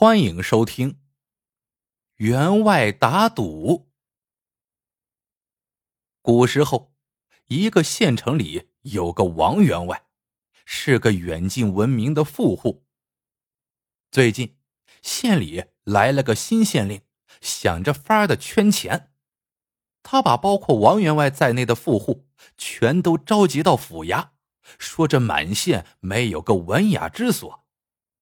欢迎收听《员外打赌》。古时候，一个县城里有个王员外，是个远近闻名的富户。最近，县里来了个新县令，想着法儿的圈钱。他把包括王员外在内的富户全都召集到府衙，说这满县没有个文雅之所，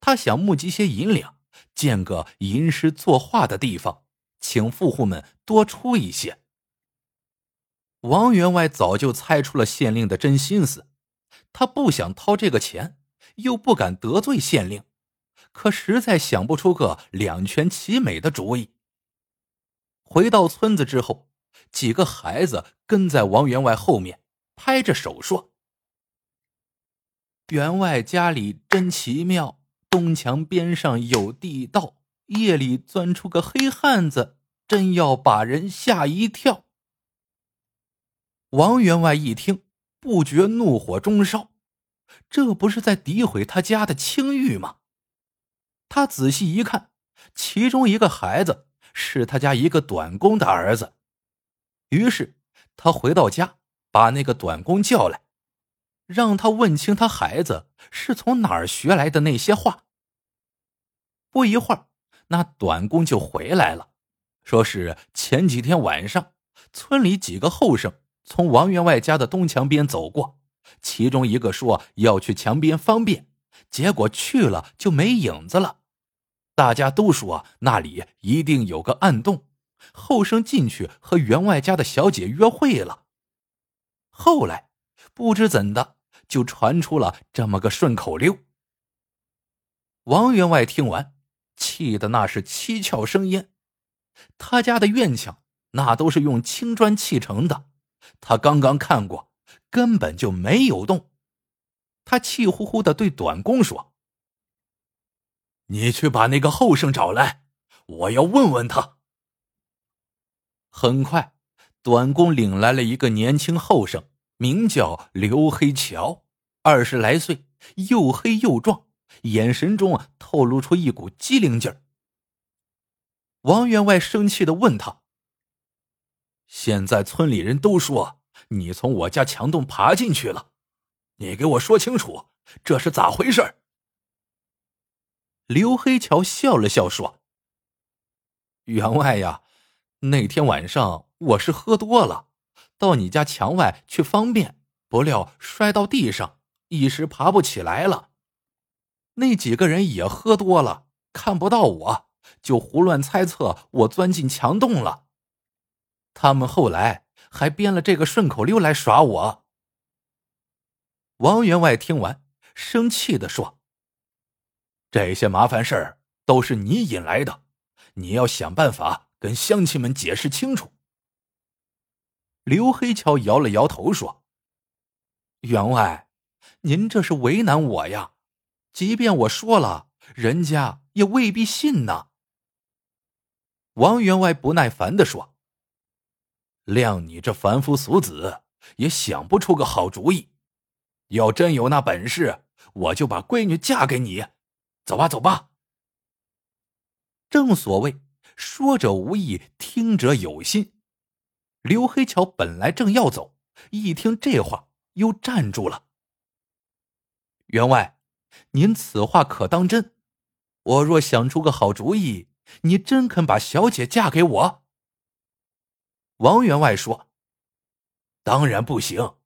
他想募集些银两。建个吟诗作画的地方，请富户们多出一些。王员外早就猜出了县令的真心思，他不想掏这个钱，又不敢得罪县令，可实在想不出个两全其美的主意。回到村子之后，几个孩子跟在王员外后面，拍着手说：“员外家里真奇妙。”东墙边上有地道，夜里钻出个黑汉子，真要把人吓一跳。王员外一听，不觉怒火中烧，这不是在诋毁他家的清誉吗？他仔细一看，其中一个孩子是他家一个短工的儿子，于是他回到家，把那个短工叫来。让他问清他孩子是从哪儿学来的那些话。不一会儿，那短工就回来了，说是前几天晚上，村里几个后生从王员外家的东墙边走过，其中一个说要去墙边方便，结果去了就没影子了。大家都说那里一定有个暗洞，后生进去和员外家的小姐约会了。后来不知怎的。就传出了这么个顺口溜。王员外听完，气得那是七窍生烟。他家的院墙那都是用青砖砌成的，他刚刚看过，根本就没有动。他气呼呼的对短工说：“你去把那个后生找来，我要问问他。”很快，短工领来了一个年轻后生。名叫刘黑桥，二十来岁，又黑又壮，眼神中透露出一股机灵劲儿。王员外生气的问他：“现在村里人都说你从我家墙洞爬进去了，你给我说清楚，这是咋回事？”刘黑桥笑了笑说：“员外呀，那天晚上我是喝多了。”到你家墙外去方便，不料摔到地上，一时爬不起来了。那几个人也喝多了，看不到我，就胡乱猜测我钻进墙洞了。他们后来还编了这个顺口溜来耍我。王员外听完，生气的说：“这些麻烦事儿都是你引来的，你要想办法跟乡亲们解释清楚。”刘黑桥摇了摇头说：“员外，您这是为难我呀！即便我说了，人家也未必信呢。”王员外不耐烦的说：“谅你这凡夫俗子，也想不出个好主意。要真有那本事，我就把闺女嫁给你。走吧，走吧。”正所谓“说者无意，听者有心”。刘黑桥本来正要走，一听这话，又站住了。员外，您此话可当真？我若想出个好主意，你真肯把小姐嫁给我？王员外说：“当然不行，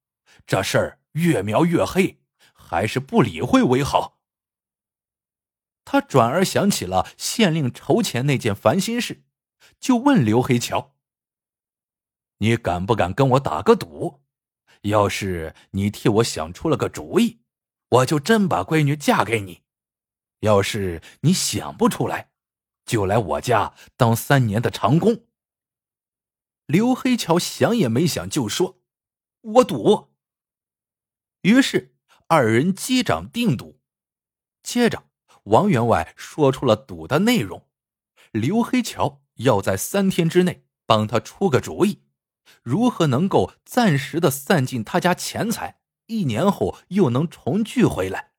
这事儿越描越黑，还是不理会为好。”他转而想起了县令筹钱那件烦心事，就问刘黑桥。你敢不敢跟我打个赌？要是你替我想出了个主意，我就真把闺女嫁给你；要是你想不出来，就来我家当三年的长工。刘黑桥想也没想就说：“我赌。”于是二人击掌定赌。接着，王员外说出了赌的内容：刘黑桥要在三天之内帮他出个主意。如何能够暂时的散尽他家钱财，一年后又能重聚回来？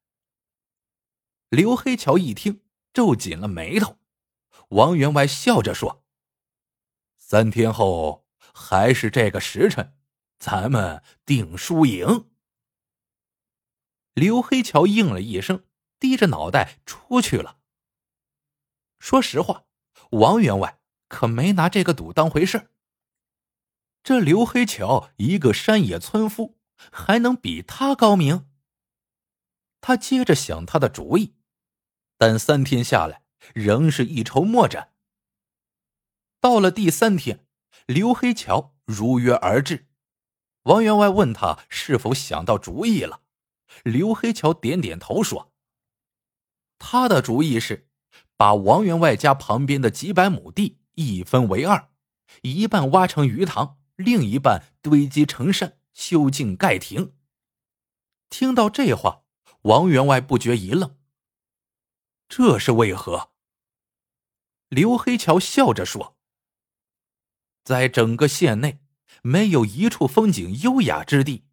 刘黑桥一听，皱紧了眉头，王员外笑着说：“三天后还是这个时辰，咱们定输赢。”刘黑桥应了一声，低着脑袋出去了。说实话，王员外可没拿这个赌当回事这刘黑桥一个山野村夫，还能比他高明？他接着想他的主意，但三天下来，仍是一筹莫展。到了第三天，刘黑桥如约而至。王员外问他是否想到主意了，刘黑桥点点头说：“他的主意是。”把王员外家旁边的几百亩地一分为二，一半挖成鱼塘，另一半堆积成山，修径盖亭。听到这话，王员外不觉一愣。这是为何？刘黑桥笑着说：“在整个县内，没有一处风景优雅之地，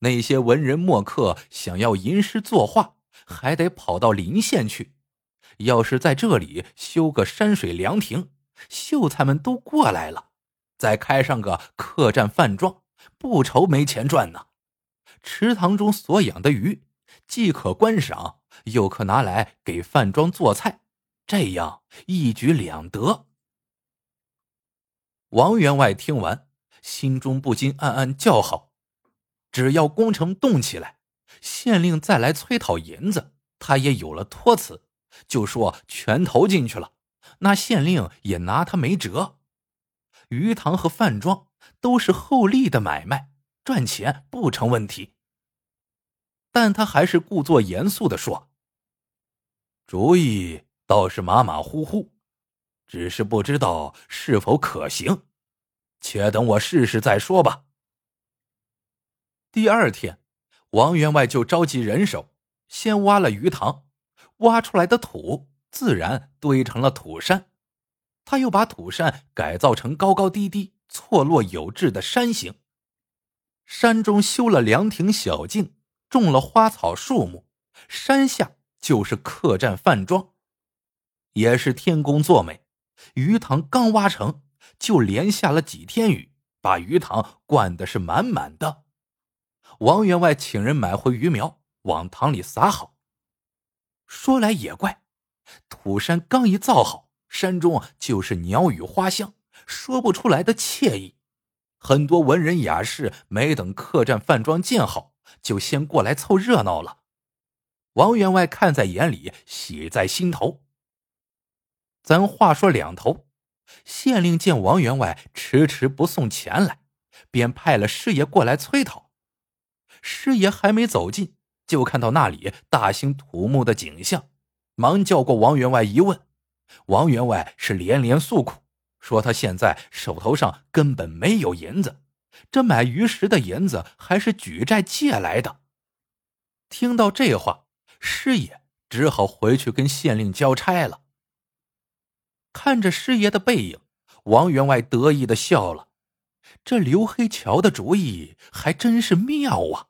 那些文人墨客想要吟诗作画，还得跑到邻县去。”要是在这里修个山水凉亭，秀才们都过来了，再开上个客栈饭庄，不愁没钱赚呢。池塘中所养的鱼，既可观赏，又可拿来给饭庄做菜，这样一举两得。王员外听完，心中不禁暗暗叫好：只要工程动起来，县令再来催讨银子，他也有了托词。就说全投进去了，那县令也拿他没辙。鱼塘和饭庄都是厚利的买卖，赚钱不成问题。但他还是故作严肃的说：“主意倒是马马虎虎，只是不知道是否可行，且等我试试再说吧。”第二天，王员外就召集人手，先挖了鱼塘。挖出来的土自然堆成了土山，他又把土山改造成高高低低、错落有致的山形。山中修了凉亭小径，种了花草树木，山下就是客栈饭庄。也是天公作美，鱼塘刚挖成，就连下了几天雨，把鱼塘灌的是满满的。王员外请人买回鱼苗，往塘里撒好。说来也怪，土山刚一造好，山中就是鸟语花香，说不出来的惬意。很多文人雅士没等客栈饭庄建好，就先过来凑热闹了。王员外看在眼里，喜在心头。咱话说两头，县令见王员外迟迟不送钱来，便派了师爷过来催讨。师爷还没走近。就看到那里大兴土木的景象，忙叫过王员外一问，王员外是连连诉苦，说他现在手头上根本没有银子，这买鱼食的银子还是举债借来的。听到这话，师爷只好回去跟县令交差了。看着师爷的背影，王员外得意的笑了，这刘黑桥的主意还真是妙啊。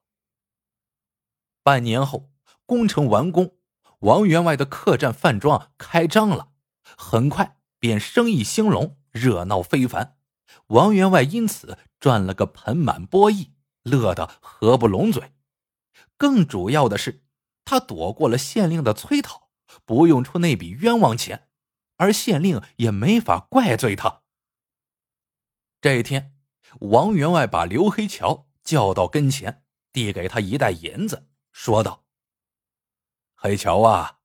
半年后，工程完工，王员外的客栈饭庄开张了，很快便生意兴隆，热闹非凡。王员外因此赚了个盆满钵溢，乐得合不拢嘴。更主要的是，他躲过了县令的催讨，不用出那笔冤枉钱，而县令也没法怪罪他。这一天，王员外把刘黑桥叫到跟前，递给他一袋银子。说道：“黑桥啊，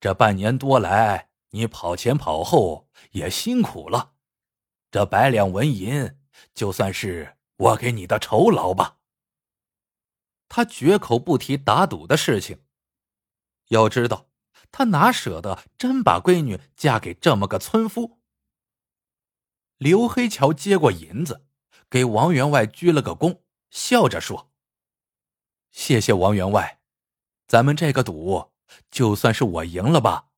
这半年多来，你跑前跑后也辛苦了，这百两纹银就算是我给你的酬劳吧。”他绝口不提打赌的事情。要知道，他哪舍得真把闺女嫁给这么个村夫？刘黑桥接过银子，给王员外鞠了个躬，笑着说。谢谢王员外，咱们这个赌就算是我赢了吧。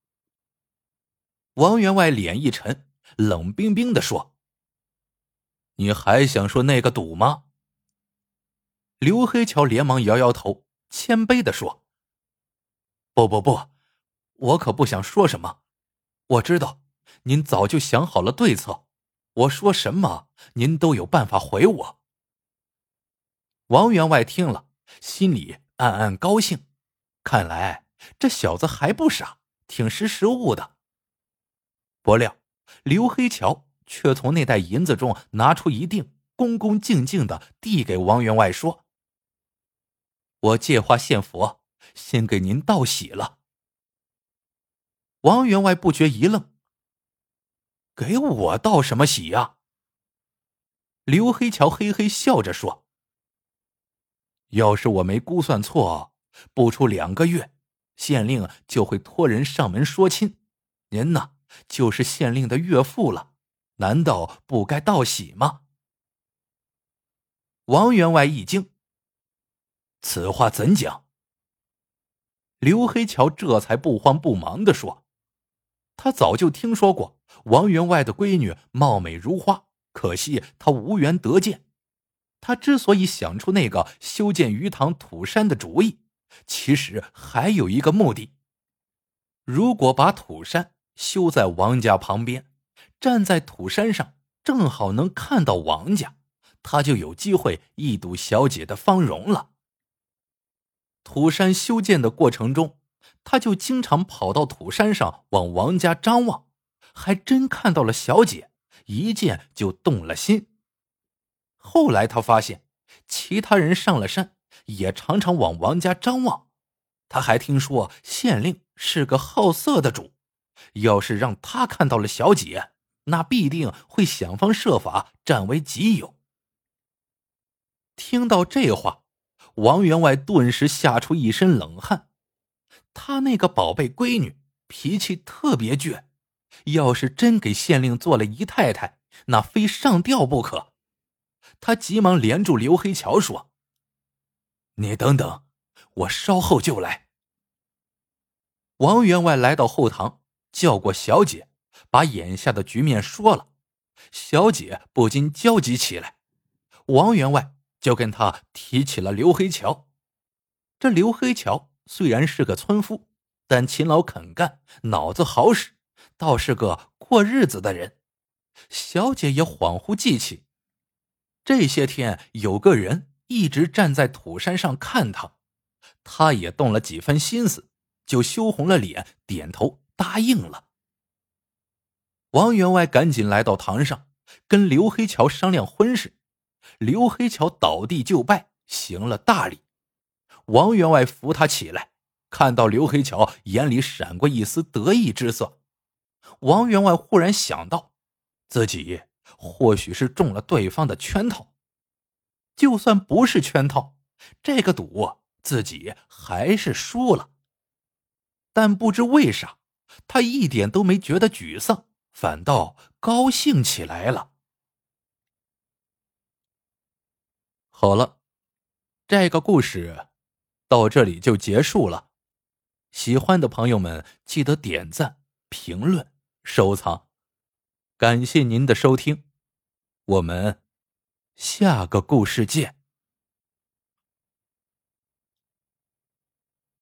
王员外脸一沉，冷冰冰的说：“你还想说那个赌吗？”刘黑桥连忙摇摇头，谦卑的说：“不不不，我可不想说什么。我知道您早就想好了对策，我说什么您都有办法回我。王员外听了，心里暗暗高兴，看来这小子还不傻，挺识时务的。不料刘黑桥却从那袋银子中拿出一锭，恭恭敬敬的递给王员外说：“我借花献佛，先给您道喜了。”王员外不觉一愣：“给我道什么喜呀？”刘黑桥嘿嘿笑着说：“要是我没估算错，不出两个月，县令就会托人上门说亲，您呢，就是县令的岳父了，难道不该道喜吗？”王员外一惊：“此话怎讲？”刘黑桥这才不慌不忙的说。他早就听说过王员外的闺女貌美如花，可惜他无缘得见。他之所以想出那个修建鱼塘土山的主意，其实还有一个目的：如果把土山修在王家旁边，站在土山上，正好能看到王家，他就有机会一睹小姐的芳容了。土山修建的过程中。他就经常跑到土山上往王家张望，还真看到了小姐，一见就动了心。后来他发现，其他人上了山也常常往王家张望。他还听说县令是个好色的主，要是让他看到了小姐，那必定会想方设法占为己有。听到这话，王员外顿时吓出一身冷汗。他那个宝贝闺女脾气特别倔，要是真给县令做了姨太太，那非上吊不可。他急忙连住刘黑桥说：“你等等，我稍后就来。”王员外来到后堂，叫过小姐，把眼下的局面说了。小姐不禁焦急起来。王员外就跟他提起了刘黑桥。这刘黑桥。虽然是个村夫，但勤劳肯干，脑子好使，倒是个过日子的人。小姐也恍惚记起，这些天有个人一直站在土山上看她，她也动了几分心思，就羞红了脸，点头答应了。王员外赶紧来到堂上，跟刘黑桥商量婚事。刘黑桥倒地就拜，行了大礼。王员外扶他起来，看到刘黑桥眼里闪过一丝得意之色。王员外忽然想到，自己或许是中了对方的圈套。就算不是圈套，这个赌自己还是输了。但不知为啥，他一点都没觉得沮丧，反倒高兴起来了。好了，这个故事。到这里就结束了，喜欢的朋友们记得点赞、评论、收藏，感谢您的收听，我们下个故事见。